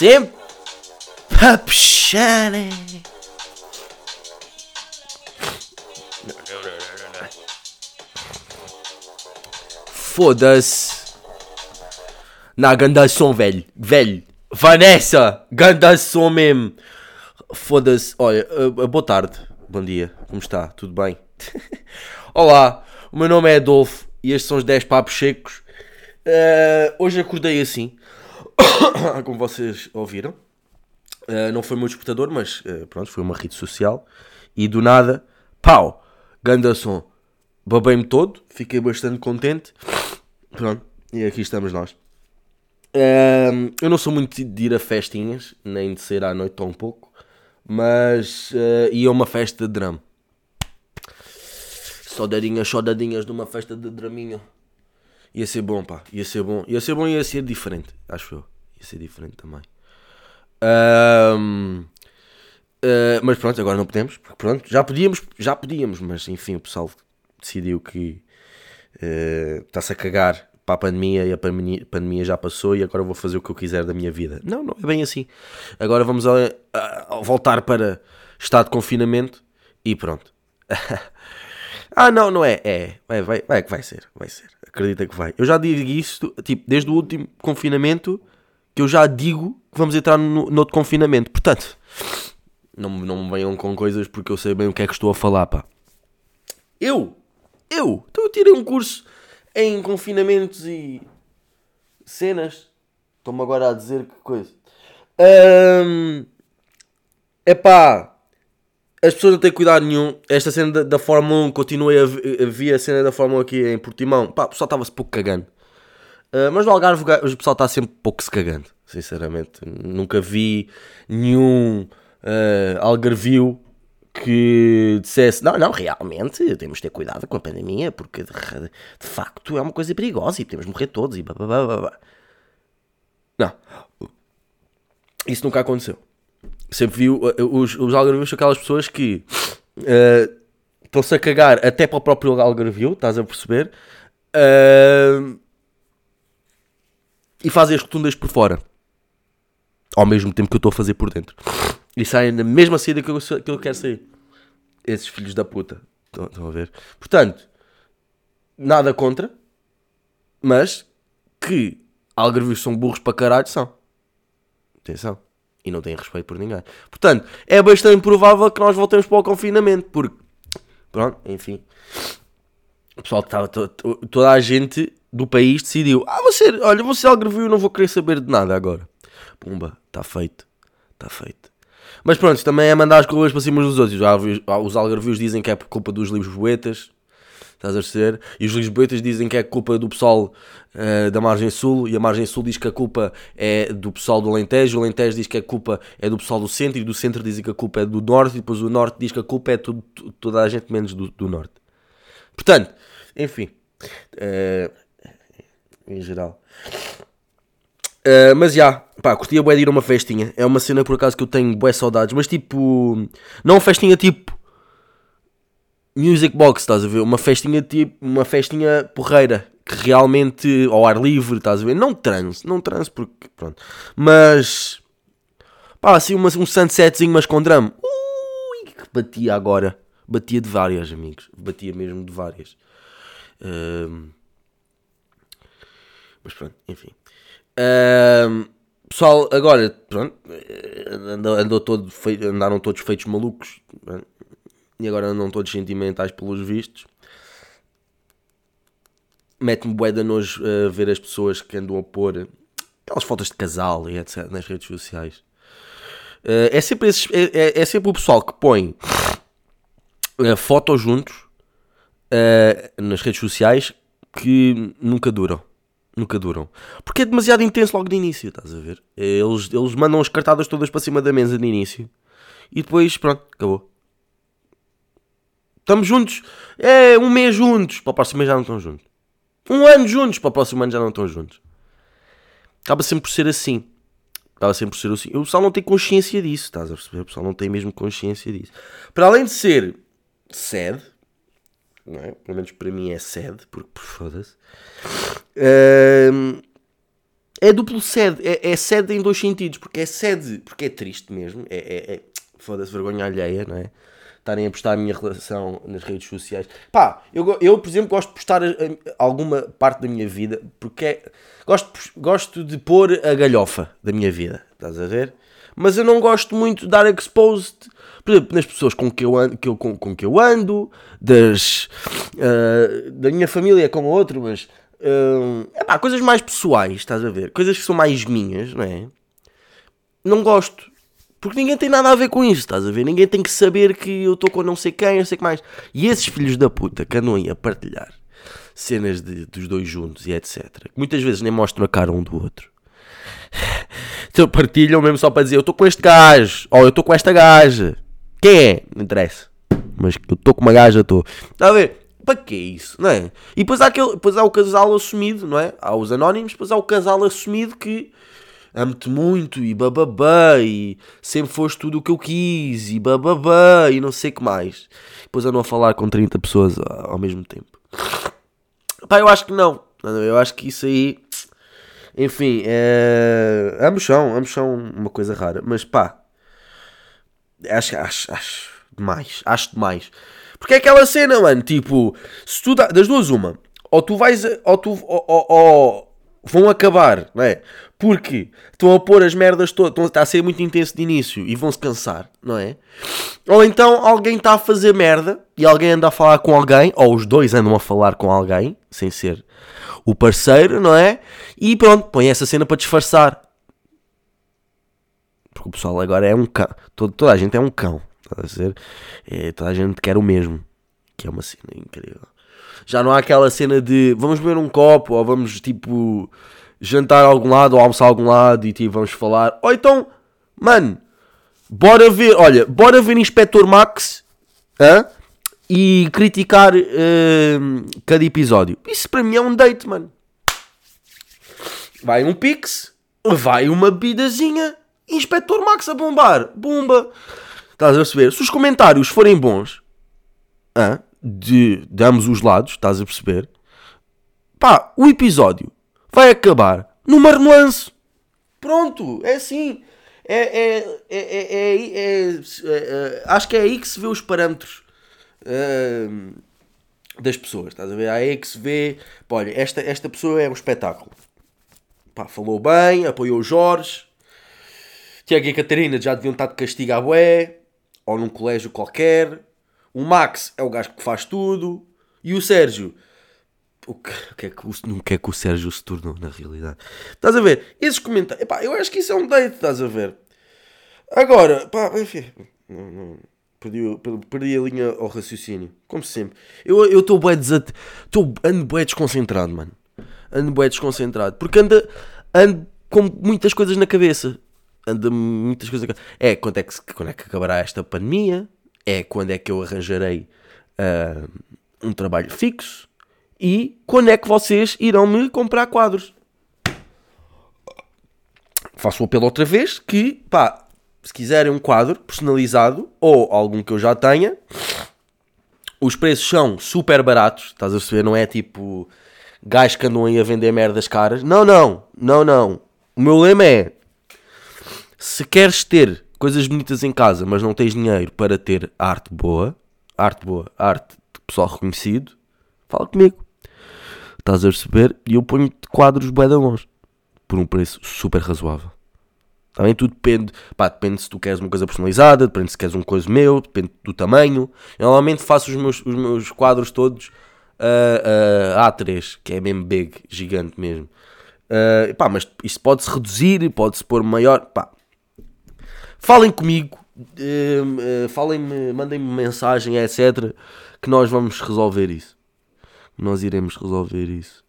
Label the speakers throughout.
Speaker 1: Sempre a? Foda-se. Na ganda som, velho. Velho. Vanessa. Ganda som mesmo. Foda-se. Olha, uh, uh, boa tarde. Bom dia. Como está? Tudo bem? Olá. O meu nome é Adolfo e estes são os 10 papos secos. Uh, hoje acordei assim. Como vocês ouviram. Uh, não foi meu despertador, mas uh, pronto, foi uma rede social. E do nada, pau, ganda som. Babei-me todo, fiquei bastante contente. Pronto, e aqui estamos nós. Uh, eu não sou muito de ir a festinhas, nem de sair à noite tão pouco. Mas uh, ia a uma festa de drama. Saudadinhas, saudadinhas de uma festa de draminha. Ia ser bom, pá. Ia ser bom. Ia ser bom e ia ser diferente, acho eu. Ia ser diferente também. Ahm, ah, mas pronto, agora não podemos. Porque pronto, já podíamos, já podíamos, mas enfim, o pessoal decidiu que ah, está-se a cagar para a pandemia e a pandemia, pandemia já passou e agora vou fazer o que eu quiser da minha vida. Não, não é bem assim. Agora vamos a, a- a voltar para estado de confinamento e pronto. ah, não, não é. É, vai, vai, vai que vai ser, vai ser. Acredita que vai. Eu já digo isto, tipo, desde o último confinamento, que eu já digo que vamos entrar no, no outro confinamento. Portanto, não, não me venham com coisas porque eu sei bem o que é que estou a falar, pá. Eu, eu, então eu tirei um curso em confinamentos e cenas. Estou-me agora a dizer que coisa. Ahm, epá, as pessoas não têm cuidado nenhum. Esta cena da, da Fórmula 1, continuei a, a ver a cena da Fórmula 1 aqui em Portimão. Pá, o pessoal estava-se pouco cagando. Uh, mas no Algarve o pessoal está sempre pouco se cagando, sinceramente. Nunca vi nenhum uh, algarvio que dissesse: Não, não, realmente temos de ter cuidado com a pandemia porque de, de facto é uma coisa perigosa e podemos morrer todos e blá, blá, blá, blá." Não, isso nunca aconteceu. Sempre vi uh, os, os algarvios são aquelas pessoas que uh, estão-se a cagar até para o próprio algarvio, estás a perceber? Uh, e fazem as rotundas por fora. Ao mesmo tempo que eu estou a fazer por dentro. E saem na mesma saída que eu, que eu quero sair. Esses filhos da puta. Estão a ver? Portanto, nada contra. Mas que algarvios são burros para caralho são. Atenção. E não têm respeito por ninguém. Portanto, é bastante provável que nós voltemos para o confinamento. Porque, pronto, enfim. O pessoal estava, to- to- toda a gente do país decidiu: Ah, você, olha, você algarvio, não vou querer saber de nada agora. Pumba, está feito, está feito. Mas pronto, também é mandar as coisas para cima dos outros. Os algarvios, os algarvios dizem que é por culpa dos lisboetas, estás a perceber? E os lisboetas dizem que é culpa do pessoal eh, da Margem Sul, e a Margem Sul diz que a culpa é do pessoal do Alentejo, o Alentejo diz que a culpa é do pessoal do Centro, e do Centro dizem que a culpa é do Norte, e depois o Norte diz que a culpa é tudo, toda a gente menos do, do Norte. Portanto, enfim. eh, em geral. Eh, mas já, pá, curtia bué de ir a uma festinha. É uma cena por acaso que eu tenho bué saudades. Mas tipo, não festinha tipo Music Box, estás a ver? Uma festinha tipo, uma festinha porreira. Que realmente, ao ar livre, estás a ver? Não trans, não trans porque, pronto. Mas, pá, assim uma, um sunsetzinho, mas com drama. Ui, que batia agora. Batia de várias, amigos. Batia mesmo de várias. Ahm, mas pronto, enfim. Ahm, pessoal, agora, pronto, eh, andou, andou todo andaram todos feitos malucos pronto, e agora andam todos sentimentais pelos vistos. Mete-me bué de nojo a ver as pessoas que andam a pôr aquelas fotos de casal e etc nas redes sociais. Eh, é, sempre esses- é, é- é sempre o pessoal que põe eh, fotos juntos eh, nas redes sociais que nunca duram. Nunca duram. Porque é demasiado intenso logo de início, estás a ver? Eles, eles mandam as cartadas todas para cima da mesa de início. E depois, pronto, acabou. Estamos juntos. É, um mês juntos. Para o próximo mês já não estão juntos. Um ano juntos. Para o próximo ano já não estão juntos. Acaba sempre por ser assim. Acaba sempre por ser assim. O pessoal não tem consciência disso, estás a perceber? O pessoal não tem mesmo consciência disso. Para além de ser sad, não é? Pelo menos para mim é sad, porque por foda-se. Ahm, é duplo sede, é, é sede em dois sentidos, porque é sede, porque é triste mesmo, é, é, é foda-se vergonha alheia, não é? Estarem a postar a minha relação nas redes sociais. Pá, eu, eu por exemplo, gosto de postar a, alguma parte da minha vida, porque é, gosto, gosto de pôr a galhofa da minha vida, estás a ver? Mas eu não gosto muito de dar exposed, por exemplo, nas pessoas com que eu ando, que eu, com, com que eu ando das, uh, da minha família com outro, mas Uh, epá, coisas mais pessoais, estás a ver? Coisas que são mais minhas, não é? Não gosto. Porque ninguém tem nada a ver com isso, estás a ver? Ninguém tem que saber que eu estou com não sei quem, não sei que mais. E esses filhos da puta que andam aí a partilhar cenas de, dos dois juntos e etc. Que muitas vezes nem mostram a cara um do outro. Então partilham mesmo só para dizer eu estou com este gajo, ou eu estou com esta gaja. Quem é? Não interessa. Mas eu estou com uma gaja, estou. Está a ver? para que isso, não é? E depois há, aquele, depois há o casal assumido, não é? Há os anónimos, depois há o casal assumido que amo-te muito e bababá e sempre foste tudo o que eu quis e bababá e não sei o que mais. Depois andam a falar com 30 pessoas ao mesmo tempo. Pá, eu acho que não. Eu acho que isso aí. Enfim, é... ambos são, ambos são uma coisa rara, mas pá, acho, acho, acho demais, acho demais. Porque é aquela cena, mano, tipo, se tu dá, das duas uma, ou tu vais, ou tu, ou, ou, ou vão acabar, não é? Porque estão a pôr as merdas todas, está a ser muito intenso de início e vão se cansar, não é? Ou então alguém está a fazer merda e alguém anda a falar com alguém, ou os dois andam a falar com alguém, sem ser o parceiro, não é? E pronto, põe essa cena para disfarçar. Porque o pessoal agora é um cão, Todo, toda a gente é um cão. Estás a ser? É, toda a gente quer o mesmo. Que é uma cena incrível. Já não há aquela cena de vamos beber um copo ou vamos tipo jantar a algum lado ou almoçar a algum lado e tipo vamos falar. Ou então, mano, bora ver, olha, bora ver Inspector Max hã? e criticar uh, cada episódio. Isso para mim é um date, mano. Vai um pix, vai uma bebidazinha, Inspector Max a bombar, bomba. Estás a perceber? Se os comentários forem bons, ah, de, de ambos os lados, estás a perceber? Pá, o episódio vai acabar numa relance. Pronto, é assim. É, é, é, é, acho que é aí que se vê os parâmetros uh, das pessoas. Estás a ver? É aí que se vê. Pá, olha, esta, esta pessoa é um espetáculo. Pá, falou bem, apoiou o Jorge. Tiago e Catarina já deviam estar de castigo à bué ou num colégio qualquer. O Max é o gajo que faz tudo. E o Sérgio. O que, o que, é, que, o, o que é que o Sérgio se tornou na realidade? Estás a ver? Esses comentários. Epá, eu acho que isso é um date, estás a ver? Agora, pá, enfim. Não, não, perdi, perdi a linha ao raciocínio. Como sempre. Eu estou bué desat... Ando bué desconcentrado, mano. Ando bué desconcentrado. Porque ando, ando com muitas coisas na cabeça anda muitas coisas. É quando é, que, quando é que acabará esta pandemia? É quando é que eu arranjarei uh, um trabalho fixo? E quando é que vocês irão me comprar quadros? Faço o apelo outra vez que, pá, se quiserem um quadro personalizado ou algum que eu já tenha, os preços são super baratos, estás a perceber? Não é tipo gajos que andam aí a vender merdas caras. Não, não, não, não. O meu lema é se queres ter coisas bonitas em casa, mas não tens dinheiro para ter arte boa, arte boa, arte de pessoal reconhecido, fala comigo. Estás a perceber? E eu ponho quadros bué. Por um preço super razoável. Também tudo depende, pá, depende se tu queres uma coisa personalizada, depende se queres uma coisa meu, depende do tamanho. Eu normalmente faço os meus, os meus quadros todos uh, uh, A3, que é mesmo big, gigante mesmo. Uh, pá, mas isso pode-se reduzir, pode-se pôr maior, pá, Falem comigo, uh, uh, falem-me, mandem-me mensagem, etc. Que nós vamos resolver isso. Nós iremos resolver isso.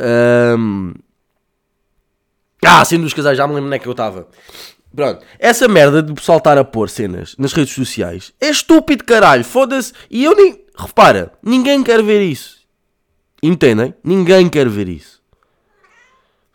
Speaker 1: Um... Ah, sendo dos casais, já me lembro onde é que eu estava. Pronto, essa merda de pessoal estar a pôr cenas nas redes sociais é estúpido, caralho. Foda-se. E eu nem. Repara, ninguém quer ver isso. Entendem? Ninguém quer ver isso.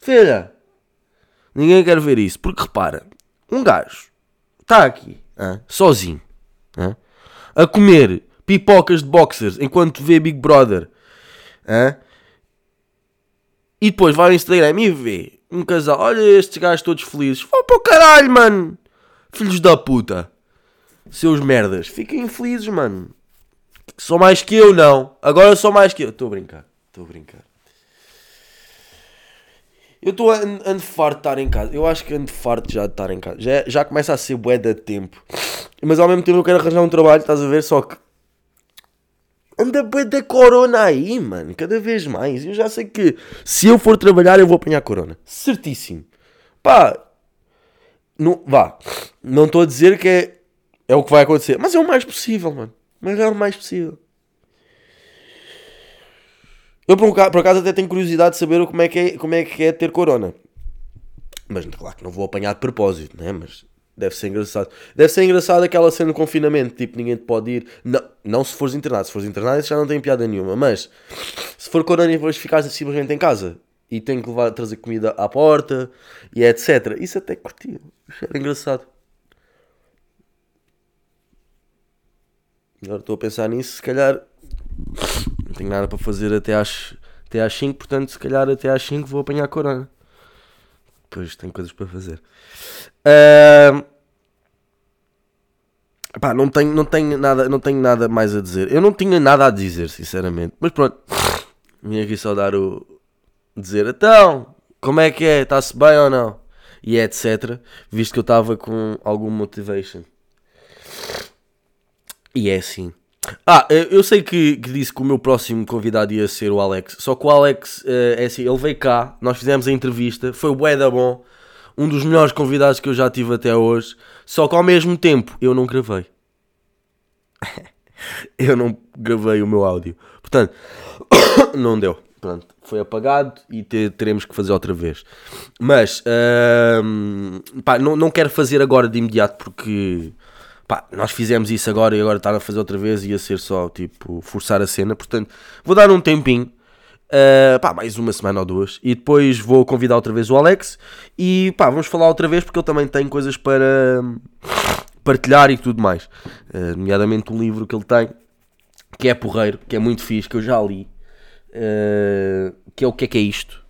Speaker 1: Filha, ninguém quer ver isso. Porque repara, um gajo está aqui, sozinho, a comer pipocas de boxers enquanto vê Big Brother. E depois vai ao Instagram e vê um casal, olha estes gajos todos felizes. Vão para o caralho, mano. Filhos da puta. Seus merdas. Fiquem felizes, mano. Sou mais que eu, não. Agora sou mais que eu. Estou a brincar. Estou a brincar. Eu estou ando farto de estar em casa. Eu acho que ando farto já de estar em casa. Já, já começa a ser bué de tempo. Mas ao mesmo tempo eu quero arranjar um trabalho, estás a ver? Só que anda bué da corona aí, mano. Cada vez mais. Eu já sei que se eu for trabalhar eu vou apanhar corona. Certíssimo. Pá. Não, vá. Não estou a dizer que é, é o que vai acontecer. Mas é o mais possível, mano. Mas é o mais possível. Eu por acaso até tenho curiosidade de saber como é que é, como é, que é ter corona. Mas claro que não vou apanhar de propósito, né? Mas deve ser engraçado. Deve ser engraçado aquela cena de confinamento, tipo, ninguém te pode ir. Não, não se fores internado. Se fores internado, isso já não tem piada nenhuma. Mas se for corona e depois ficares simplesmente em casa e tem que levar, trazer comida à porta e etc. Isso até curtia. Era engraçado. Agora estou a pensar nisso, se calhar não tenho nada para fazer até às, até às 5, portanto, se calhar até às 5 vou apanhar a corona. Depois tenho coisas para fazer. Uh, pá, não tenho, não, tenho nada, não tenho nada mais a dizer. Eu não tinha nada a dizer, sinceramente. Mas pronto, vim aqui só dar o. dizer então, como é que é? Está-se bem ou não? E etc. Visto que eu estava com algum motivation. E é assim. Ah, eu sei que, que, disse que o meu próximo convidado ia ser o Alex. Só que o Alex, eh, é assim, ele veio cá, nós fizemos a entrevista, foi o da bom. Um dos melhores convidados que eu já tive até hoje. Só que ao mesmo tempo, eu não gravei. eu não gravei o meu áudio. Portanto, não deu. Pronto, foi apagado e teremos que fazer outra vez. Mas, uh, pá, não, não quero fazer agora de imediato porque pá, nós fizemos isso agora e agora estar a fazer outra vez ia ser só tipo forçar a cena. Portanto, vou dar um tempinho, uh, pá, mais uma semana ou duas, e depois vou convidar outra vez o Alex e pá, vamos falar outra vez porque ele também tem coisas para partilhar e tudo mais, uh, nomeadamente um livro que ele tem que é porreiro, que é muito fixe, que eu já li, uh, que é o que é que é isto.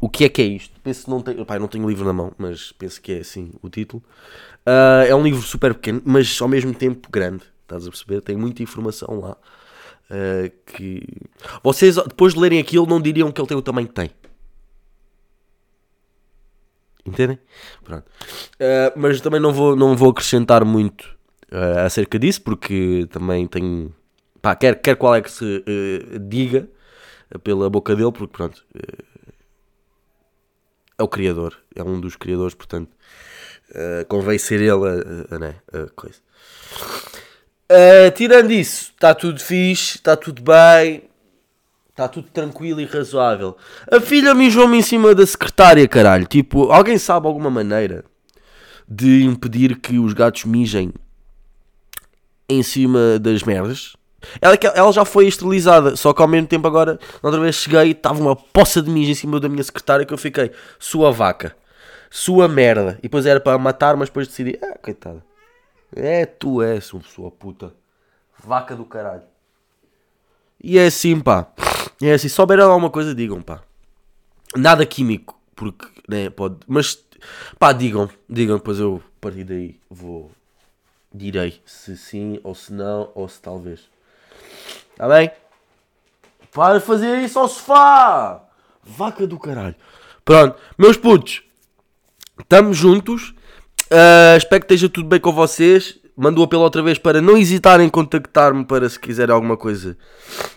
Speaker 1: O que é que é isto? Penso não tenho, pá, não tenho o livro na mão, mas penso que é assim o título. Uh, é um livro super pequeno, mas ao mesmo tempo grande. Estás a perceber? Tem muita informação lá. Uh, que vocês, depois de lerem aquilo, não diriam que ele tem o tamanho que tem. Entendem? Pronto. Uh, mas também não vou, não vou acrescentar muito uh, acerca disso, porque também tenho. Pá, quer, quer qual é que se uh, diga pela boca dele, porque pronto. É o criador, é um dos criadores, portanto. Uh, convém ser ele a, a, a, né, a coisa. Uh, tirando isso, está tudo fixe, está tudo bem, está tudo tranquilo e razoável. A filha mijou-me em cima da secretária, caralho. Tipo, alguém sabe alguma maneira de impedir que os gatos mijem em cima das merdas? Ela, ela já foi esterilizada, só que ao mesmo tempo agora, outra vez cheguei e estava uma poça de mijo em cima da minha secretária que eu fiquei, sua vaca sua merda. E depois era para matar, mas depois decidi, ah, coitada. É, tu és uma pessoa puta. Vaca do caralho. E é assim, pá. É assim, se souberem alguma coisa, digam, pá. Nada químico, porque, né, pode. Mas, pá, digam, digam, depois eu, a partir daí, vou. Direi se sim, ou se não, ou se talvez. Está bem? Para fazer isso ao sofá! Vaca do caralho. Pronto, meus putos. Estamos juntos. Uh, espero que esteja tudo bem com vocês. Mando o apelo outra vez para não hesitarem em contactar-me para se quiserem alguma coisa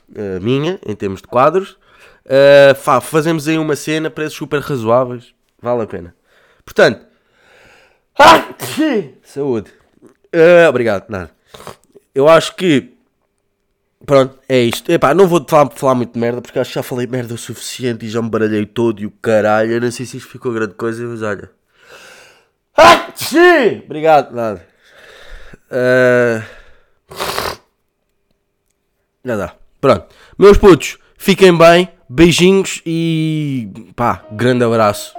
Speaker 1: uh, minha, em termos de quadros. Uh, fazemos aí uma cena, preços super razoáveis. Vale a pena. Portanto, saúde. Uh, obrigado, nada. Eu acho que Pronto, é isto. Epá, não vou falar, falar muito de merda porque acho que já falei merda o suficiente e já me baralhei todo e o caralho. Eu não sei se isto ficou grande coisa, mas olha. Ah, sim! Obrigado, nada. Uh... Nada. Pronto. Meus putos, fiquem bem, beijinhos e pá, grande abraço.